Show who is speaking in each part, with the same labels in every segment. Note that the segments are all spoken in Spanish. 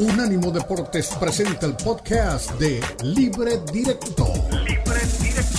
Speaker 1: Unánimo Deportes presenta el podcast de Libre Directo. Libre Directo.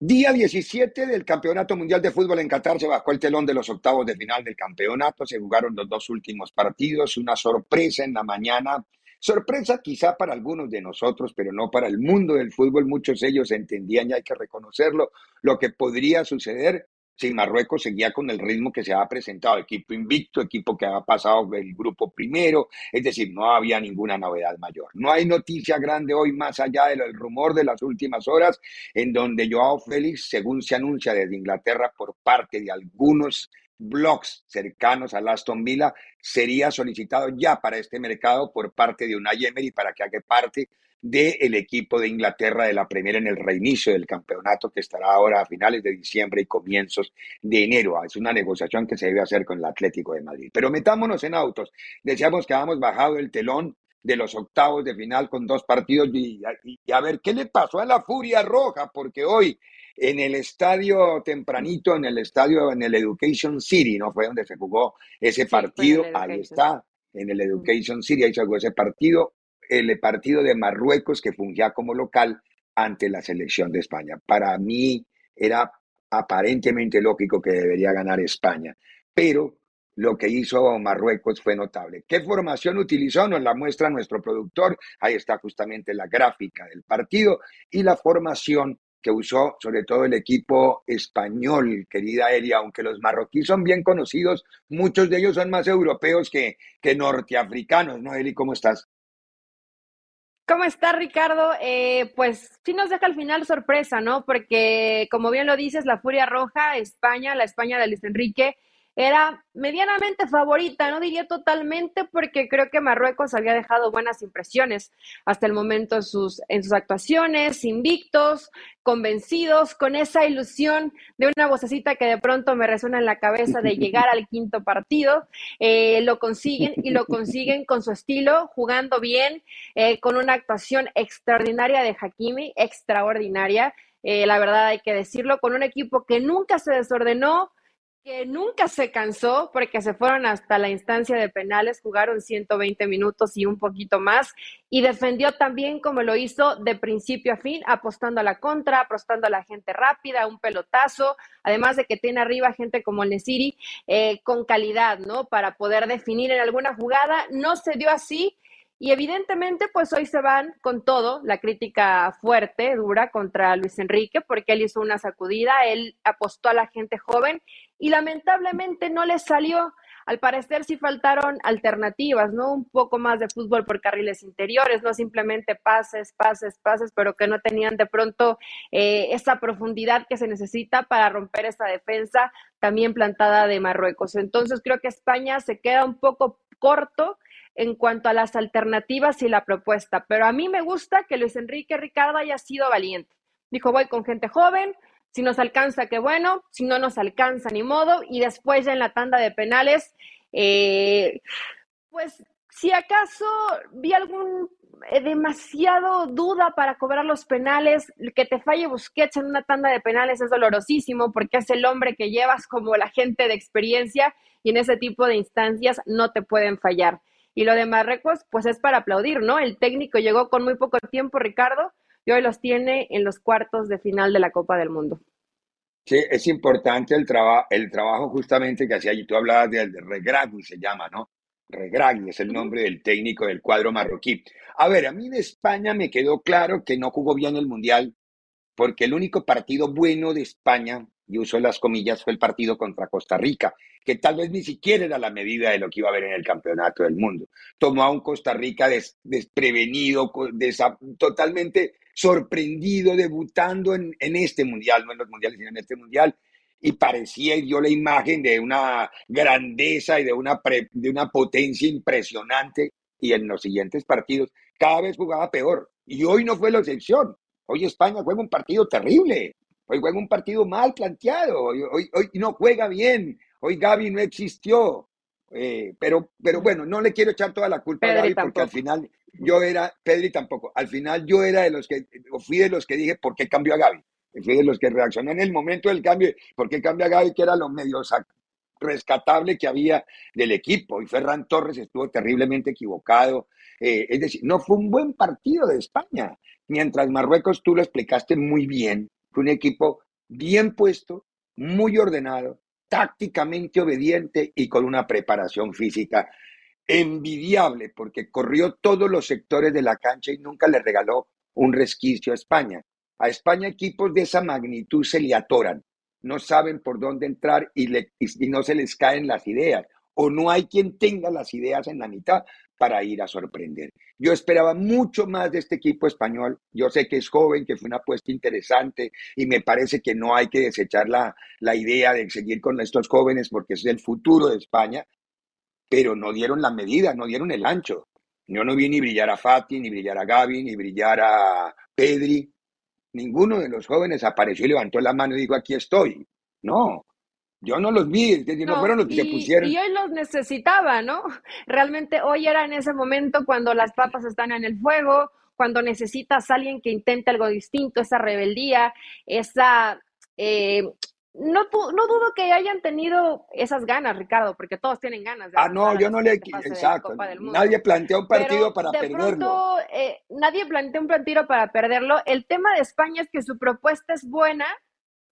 Speaker 2: Día 17 del Campeonato Mundial de Fútbol en Qatar se bajó el telón de los octavos de final del campeonato. Se jugaron los dos últimos partidos. Una sorpresa en la mañana Sorpresa quizá para algunos de nosotros, pero no para el mundo del fútbol. Muchos ellos entendían, y hay que reconocerlo, lo que podría suceder si Marruecos seguía con el ritmo que se ha presentado, equipo invicto, equipo que ha pasado el grupo primero, es decir, no había ninguna novedad mayor. No hay noticia grande hoy más allá del rumor de las últimas horas, en donde Joao Félix, según se anuncia desde Inglaterra por parte de algunos blogs cercanos a Aston Villa sería solicitado ya para este mercado por parte de Unai Emery para que haga parte del equipo de Inglaterra de la Premier en el reinicio del campeonato que estará ahora a finales de diciembre y comienzos de enero. Es una negociación que se debe hacer con el Atlético de Madrid. Pero metámonos en autos. Decíamos que habíamos bajado el telón de los octavos de final con dos partidos y, y, a ver qué le pasó a la Furia Roja, porque hoy en el estadio tempranito, en el estadio, en el Education City, ¿no? Fue donde se jugó ese partido, ahí está, en el Education City, ahí se jugó ese partido, el partido de Marruecos que fungía como local ante la selección de España. Para mí era aparentemente lógico que debería ganar España, pero lo que hizo Marruecos fue notable. ¿Qué formación utilizó? Nos la muestra nuestro productor. Ahí está justamente la gráfica del partido y la formación que usó sobre todo el equipo español, querida Elia, aunque los marroquíes son bien conocidos, muchos de ellos son más europeos que, que norteafricanos, ¿no, Eli? ¿Cómo estás?
Speaker 3: ¿Cómo está Ricardo? Eh, pues sí nos deja al final sorpresa, ¿no? Porque como bien lo dices, la Furia Roja, España, la España de Luis Enrique, era medianamente favorita, no diría totalmente, porque creo que Marruecos había dejado buenas impresiones hasta el momento en sus, en sus actuaciones, invictos, convencidos, con esa ilusión de una vocecita que de pronto me resuena en la cabeza de llegar al quinto partido. Eh, lo consiguen y lo consiguen con su estilo, jugando bien, eh, con una actuación extraordinaria de Hakimi, extraordinaria. Eh, la verdad hay que decirlo, con un equipo que nunca se desordenó, que nunca se cansó porque se fueron hasta la instancia de penales, jugaron 120 minutos y un poquito más, y defendió también como lo hizo de principio a fin, apostando a la contra, apostando a la gente rápida, un pelotazo, además de que tiene arriba gente como Nesiri eh, con calidad, ¿no? Para poder definir en alguna jugada. No se dio así, y evidentemente, pues hoy se van con todo, la crítica fuerte, dura contra Luis Enrique, porque él hizo una sacudida, él apostó a la gente joven y lamentablemente no le salió. Al parecer sí faltaron alternativas, ¿no? Un poco más de fútbol por carriles interiores, no simplemente pases, pases, pases, pero que no tenían de pronto eh, esa profundidad que se necesita para romper esta defensa también plantada de Marruecos. Entonces creo que España se queda un poco corto en cuanto a las alternativas y la propuesta. Pero a mí me gusta que Luis Enrique Ricardo haya sido valiente. Dijo, voy con gente joven, si nos alcanza, qué bueno, si no nos alcanza, ni modo. Y después ya en la tanda de penales, eh, pues si acaso vi algún eh, demasiado duda para cobrar los penales, que te falle Busquets en una tanda de penales es dolorosísimo porque es el hombre que llevas como la gente de experiencia y en ese tipo de instancias no te pueden fallar. Y lo de Marruecos, pues es para aplaudir, ¿no? El técnico llegó con muy poco tiempo, Ricardo, y hoy los tiene en los cuartos de final de la Copa del Mundo.
Speaker 2: Sí, es importante el, trabajo el trabajo justamente que hacía allí. Tú hablabas de, de Regragui, se llama, ¿no? Regragui es el nombre del técnico del cuadro marroquí. A ver, a mí de España me quedó claro que no jugó bien el Mundial, porque el único partido bueno de España y uso las comillas, fue el partido contra Costa Rica, que tal vez ni siquiera era la medida de lo que iba a haber en el campeonato del mundo. Tomó a un Costa Rica desprevenido, totalmente sorprendido, debutando en, este mundial, no en los mundiales, sino en este mundial, y parecía y dio la imagen de una grandeza y de una, de una potencia impresionante. Y en los siguientes partidos cada vez jugaba peor. Y hoy no fue la excepción. Hoy España juega un partido terrible. Hoy juega un partido mal planteado, hoy, hoy, no juega bien, hoy Gaby no existió. Eh, pero, pero bueno, no le quiero echar toda la culpa a Gaby porque al final yo era, Pedri tampoco, al final yo era de los que, fui de los que dije, ¿por qué cambió a Gaby? Fui de los que reaccioné en el momento del cambio, ¿por qué cambia a Gaby? Que era lo medio rescatable que había del equipo. Y Ferran Torres estuvo terriblemente equivocado. Eh, es decir, no fue un buen partido de España. Mientras Marruecos, tú lo explicaste muy bien, fue un equipo bien puesto, muy ordenado, tácticamente obediente y con una preparación física envidiable, porque corrió todos los sectores de la cancha y nunca le regaló un resquicio a España. A España equipos de esa magnitud se le atoran, no saben por dónde entrar y, y no se les caen las ideas, o no hay quien tenga las ideas en la mitad para ir a sorprender. Yo esperaba mucho más de este equipo español. Yo sé que es joven, que fue una apuesta interesante y me parece que no hay que desechar la, la idea de seguir con estos jóvenes porque es el futuro de España, pero no dieron la medida, no dieron el ancho. Yo no vi ni brillar a Fati, ni brillar a Gaby, ni brillar a Pedri. Ninguno de los jóvenes apareció y levantó la mano y dijo, aquí estoy. No, yo no los vi, no, fueron los que se pusieron.
Speaker 3: Y hoy los necesitaba, ¿no? Realmente hoy era en ese momento cuando las papas están en el fuego, cuando necesitas a alguien que intente algo distinto, esa rebeldía, esa... Eh, no, no dudo que hayan tenido esas ganas, Ricardo, porque todos tienen ganas.
Speaker 2: De ah, no, yo no le... Exacto. Nadie planteó un partido para perderlo.
Speaker 3: Eh, nadie planteó un partido para perderlo. El tema de España es que su propuesta es buena,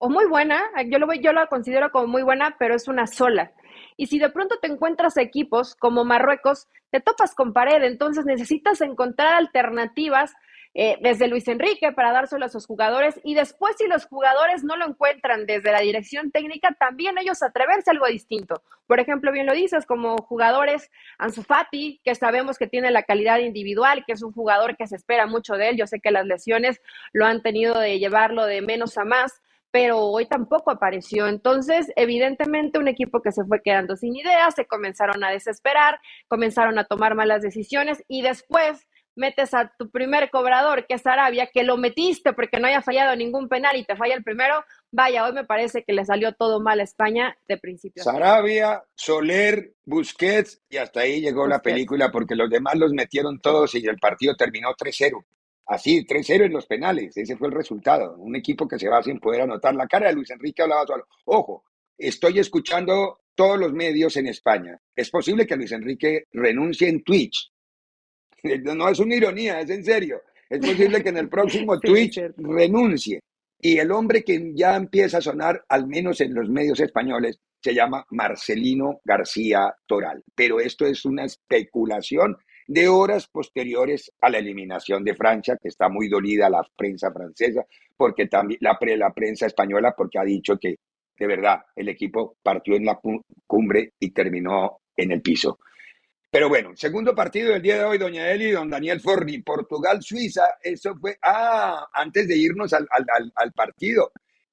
Speaker 3: o muy buena, yo lo, yo lo considero como muy buena, pero es una sola. Y si de pronto te encuentras equipos como Marruecos, te topas con pared, entonces necesitas encontrar alternativas eh, desde Luis Enrique para dárselo a sus jugadores y después si los jugadores no lo encuentran desde la dirección técnica, también ellos atreverse a algo distinto. Por ejemplo, bien lo dices, como jugadores Ansu Fati, que sabemos que tiene la calidad individual, que es un jugador que se espera mucho de él. Yo sé que las lesiones lo han tenido de llevarlo de menos a más, pero hoy tampoco apareció. Entonces, evidentemente, un equipo que se fue quedando sin ideas, se comenzaron a desesperar, comenzaron a tomar malas decisiones y después metes a tu primer cobrador, que es Arabia, que lo metiste porque no haya fallado ningún penal y te falla el primero. Vaya, hoy me parece que le salió todo mal a España de principio.
Speaker 2: Sarabia, Soler, Busquets y hasta ahí llegó la película porque los demás los metieron todos y el partido terminó 3-0. Así, 3-0 en los penales, ese fue el resultado. Un equipo que se va sin poder anotar. La cara de Luis Enrique hablaba solo. Ojo, estoy escuchando todos los medios en España. Es posible que Luis Enrique renuncie en Twitch. No es una ironía, es en serio. Es posible que en el próximo Twitch renuncie. Y el hombre que ya empieza a sonar, al menos en los medios españoles, se llama Marcelino García Toral. Pero esto es una especulación de horas posteriores a la eliminación de Francia, que está muy dolida la prensa francesa, porque también la, la prensa española, porque ha dicho que de verdad el equipo partió en la cumbre y terminó en el piso. Pero bueno, segundo partido del día de hoy, doña Eli don Daniel Forni, Portugal-Suiza, eso fue, ah, antes de irnos al, al, al partido,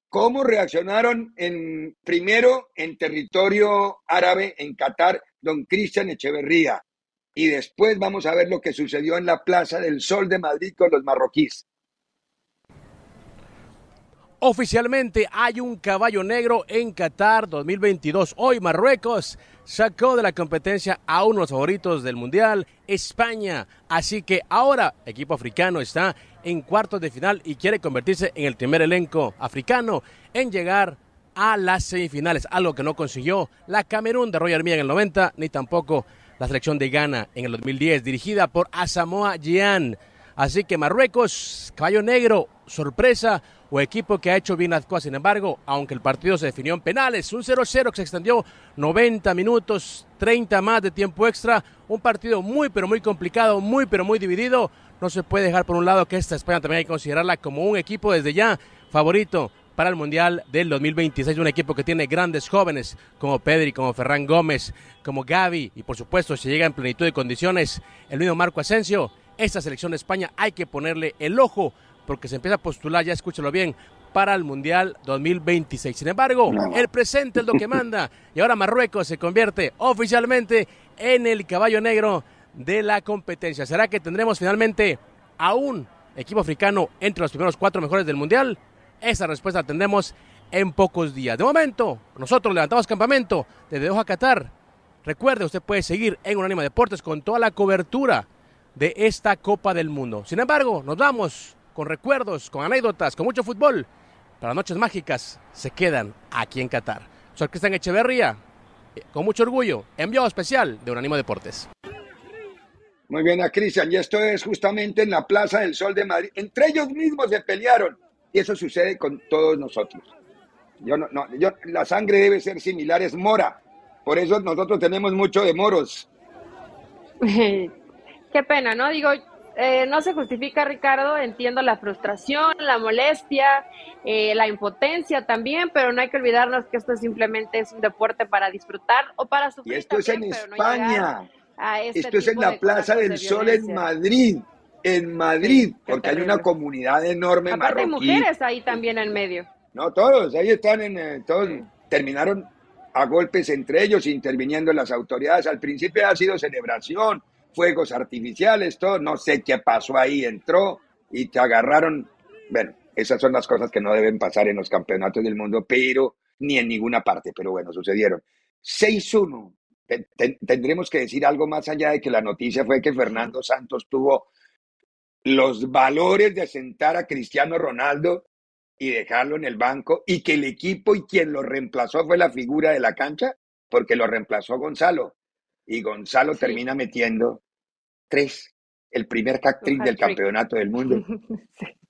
Speaker 2: ¿cómo reaccionaron en, primero en territorio árabe, en Qatar, don Cristian Echeverría? Y después vamos a ver lo que sucedió en la Plaza del Sol de Madrid con los marroquíes.
Speaker 4: Oficialmente hay un caballo negro en Qatar 2022. Hoy Marruecos sacó de la competencia a uno de los favoritos del Mundial, España. Así que ahora equipo africano está en cuartos de final y quiere convertirse en el primer elenco africano en llegar a las semifinales, algo que no consiguió la Camerún de Royal Mía en el 90, ni tampoco la selección de Ghana en el 2010, dirigida por Asamoah Gyan. Así que Marruecos, caballo negro, sorpresa o equipo que ha hecho bien las cosas. Sin embargo, aunque el partido se definió en penales, un 0-0 que se extendió 90 minutos, 30 más de tiempo extra, un partido muy pero muy complicado, muy pero muy dividido. No se puede dejar por un lado que esta España también hay que considerarla como un equipo desde ya favorito para el Mundial del 2026. Un equipo que tiene grandes jóvenes como Pedri, como Ferran Gómez, como Gaby y por supuesto si llega en plenitud de condiciones el mismo Marco Asensio. Esta selección de España hay que ponerle el ojo porque se empieza a postular, ya escúchalo bien, para el Mundial 2026. Sin embargo, el presente es lo que manda y ahora Marruecos se convierte oficialmente en el caballo negro de la competencia. ¿Será que tendremos finalmente a un equipo africano entre los primeros cuatro mejores del Mundial? Esa respuesta la tendremos en pocos días. De momento, nosotros levantamos campamento desde Doha, Qatar. Recuerde, usted puede seguir en Unánima Deportes con toda la cobertura de esta Copa del Mundo. Sin embargo, nos vamos con recuerdos, con anécdotas, con mucho fútbol. Para las noches mágicas se quedan aquí en Qatar. Soy Cristian Echeverría, con mucho orgullo, enviado especial de Unánimo Deportes.
Speaker 2: Muy bien, a Cristian, y esto es justamente en la Plaza del Sol de Madrid. Entre ellos mismos se pelearon, y eso sucede con todos nosotros. Yo no, no, yo, la sangre debe ser similar, es mora. Por eso nosotros tenemos mucho de moros.
Speaker 3: Qué pena, ¿no? Digo, eh, no se justifica, Ricardo, entiendo la frustración, la molestia, eh, la impotencia también, pero no hay que olvidarnos que esto simplemente es un deporte para disfrutar o para sufrir.
Speaker 2: Y esto es en España. Este esto es en la Plaza del Sol en Madrid. En Madrid, porque hay una comunidad enorme
Speaker 3: Aparte hay mujeres ahí también en medio.
Speaker 2: No, todos, ahí están en, eh, todos terminaron a golpes entre ellos, interviniendo las autoridades. Al principio ha sido celebración, fuegos artificiales, todo, no sé qué pasó ahí, entró y te agarraron. Bueno, esas son las cosas que no deben pasar en los campeonatos del mundo, pero ni en ninguna parte, pero bueno, sucedieron. 6-1 tendremos que decir algo más allá de que la noticia fue que Fernando Santos tuvo los valores de sentar a Cristiano Ronaldo y dejarlo en el banco y que el equipo y quien lo reemplazó fue la figura de la cancha porque lo reemplazó Gonzalo y Gonzalo termina metiendo tres, el primer hack del campeonato del mundo.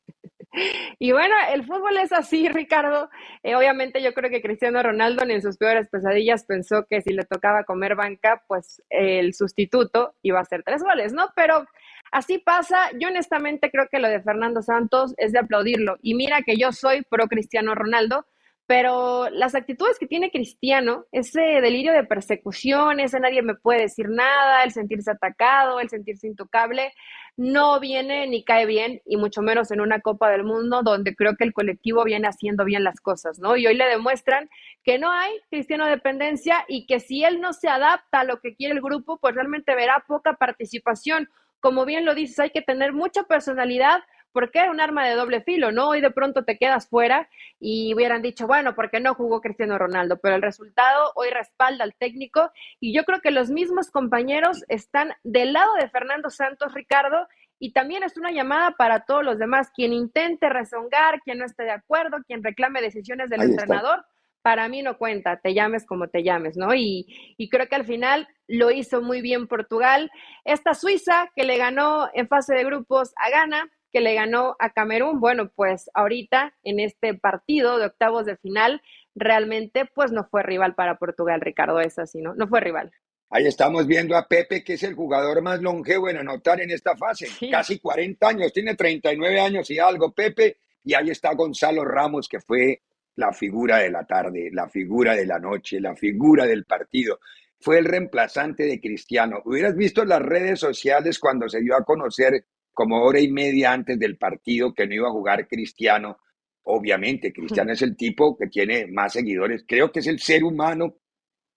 Speaker 3: Y bueno, el fútbol es así, Ricardo. Eh, obviamente yo creo que Cristiano Ronaldo ni en sus peores pesadillas pensó que si le tocaba comer banca, pues el sustituto iba a hacer tres goles, ¿no? Pero así pasa. Yo honestamente creo que lo de Fernando Santos es de aplaudirlo. Y mira que yo soy pro Cristiano Ronaldo, pero las actitudes que tiene Cristiano, ese delirio de persecución, ese nadie me puede decir nada, el sentirse atacado, el sentirse intocable, no viene ni cae bien, y mucho menos en una Copa del Mundo donde creo que el colectivo viene haciendo bien las cosas, ¿no? Y hoy le demuestran que no hay cristiano dependencia y que si él no se adapta a lo que quiere el grupo, pues realmente verá poca participación. Como bien lo dices, hay que tener mucha personalidad porque es un arma de doble filo, ¿no? Hoy de pronto te quedas fuera y hubieran dicho, bueno, porque no jugó Cristiano Ronaldo, pero el resultado hoy respalda al técnico y yo creo que los mismos compañeros están del lado de Fernando Santos, Ricardo, y también es una llamada para todos los demás, quien intente rezongar, quien no esté de acuerdo, quien reclame decisiones del entrenador. Para mí no cuenta, te llames como te llames, ¿no? Y, y creo que al final lo hizo muy bien Portugal. Esta Suiza que le ganó en fase de grupos a Ghana, que le ganó a Camerún. Bueno, pues ahorita en este partido de octavos de final, realmente pues no fue rival para Portugal, Ricardo, es así, ¿no? No fue rival.
Speaker 2: Ahí estamos viendo a Pepe, que es el jugador más longevo en anotar en esta fase. Casi 40 años, tiene 39 años y algo, Pepe. Y ahí está Gonzalo Ramos, que fue la figura de la tarde, la figura de la noche, la figura del partido. Fue el reemplazante de Cristiano. Hubieras visto las redes sociales cuando se dio a conocer como hora y media antes del partido que no iba a jugar Cristiano. Obviamente, Cristiano es el tipo que tiene más seguidores. Creo que es el ser humano,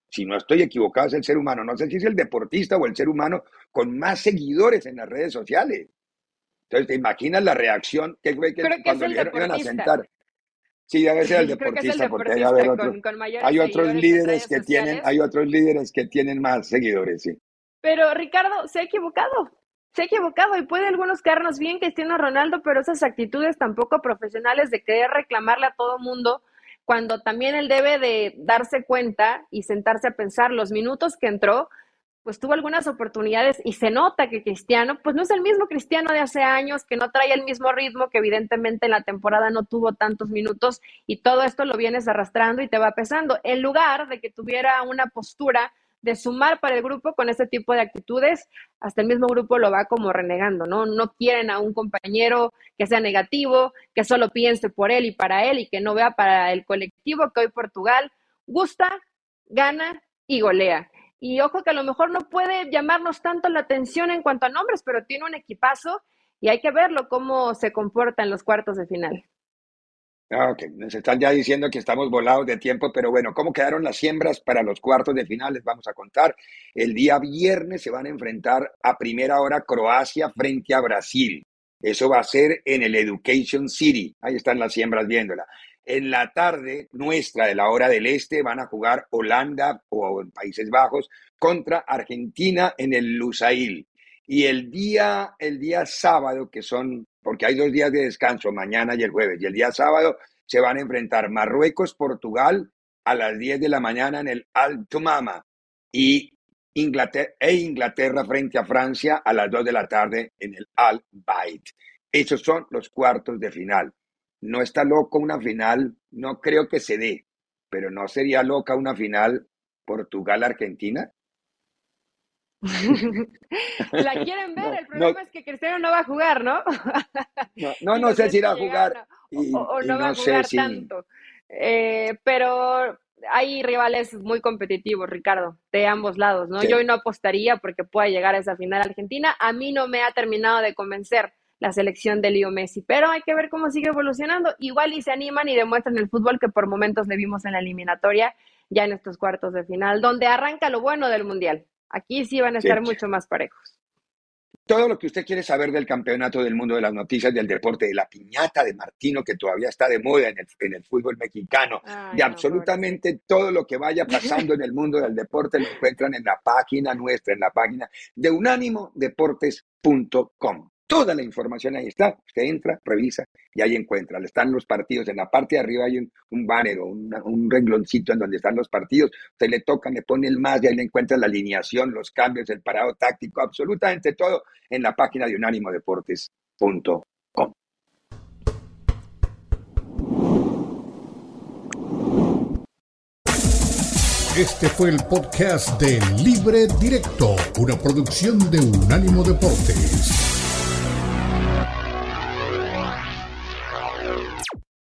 Speaker 2: si no estoy equivocado, es el ser humano. No sé si es el deportista o el ser humano con más seguidores en las redes sociales. Entonces, ¿te imaginas la reacción que fue que cuando le iban a sentar? Sí, debe ser el deportista, porque hay, hay otros líderes que tienen, hay otros líderes que tienen más seguidores, sí.
Speaker 3: Pero Ricardo, se ha equivocado se ha equivocado y puede algunos quedarnos bien Cristiano Ronaldo, pero esas actitudes tampoco profesionales de querer reclamarle a todo mundo cuando también él debe de darse cuenta y sentarse a pensar los minutos que entró, pues tuvo algunas oportunidades y se nota que Cristiano, pues no es el mismo Cristiano de hace años, que no trae el mismo ritmo, que evidentemente en la temporada no tuvo tantos minutos y todo esto lo vienes arrastrando y te va pesando. En lugar de que tuviera una postura de sumar para el grupo con este tipo de actitudes, hasta el mismo grupo lo va como renegando, ¿no? No quieren a un compañero que sea negativo, que solo piense por él y para él y que no vea para el colectivo que hoy Portugal gusta, gana y golea. Y ojo que a lo mejor no puede llamarnos tanto la atención en cuanto a nombres, pero tiene un equipazo y hay que verlo cómo se comporta en los cuartos de final.
Speaker 2: Ah, ok, nos están ya diciendo que estamos volados de tiempo, pero bueno, ¿cómo quedaron las siembras para los cuartos de finales? Vamos a contar. El día viernes se van a enfrentar a primera hora Croacia frente a Brasil. Eso va a ser en el Education City. Ahí están las siembras viéndola. En la tarde nuestra de la hora del este van a jugar Holanda o Países Bajos contra Argentina en el Lusail. Y el día, el día sábado, que son, porque hay dos días de descanso, mañana y el jueves, y el día sábado se van a enfrentar Marruecos-Portugal a las 10 de la mañana en el Altumama y Inglaterra, e Inglaterra frente a Francia a las 2 de la tarde en el Al Bayt. Esos son los cuartos de final. No está loco una final, no creo que se dé, pero no sería loca una final Portugal-Argentina.
Speaker 3: La quieren ver, el problema es que Cristiano no va a jugar, ¿no?
Speaker 2: no, no, sé si irá a jugar.
Speaker 3: o, no, va a jugar tanto. Eh, pero hay rivales muy competitivos, Ricardo, de ambos lados, ¿no? Yo hoy no apostaría porque pueda llegar a esa final Argentina. A mí no me ha terminado de convencer la selección de Leo Messi, pero hay que ver cómo sigue evolucionando. Igual y se animan y demuestran el fútbol que por momentos le vimos en la eliminatoria, ya en estos cuartos de final, donde arranca lo bueno del Mundial. Aquí sí van a estar mucho más parejos
Speaker 2: todo lo que usted quiere saber del campeonato del mundo de las noticias, del deporte, de la piñata de Martino, que todavía está de moda en el, en el fútbol mexicano, de absolutamente todo lo que vaya pasando en el mundo del deporte, lo encuentran en la página nuestra, en la página de unánimodeportes.com. Toda la información ahí está. Usted entra, revisa y ahí encuentra. Están los partidos. En la parte de arriba hay un, banner o un rengloncito en donde están los partidos. Usted le toca, le pone el más y ahí le encuentra la alineación, los cambios, el parado táctico, absolutamente todo en la página de unánimodeportes.com.
Speaker 1: Este fue el podcast de Libre Directo, una producción de Unánimo Deportes.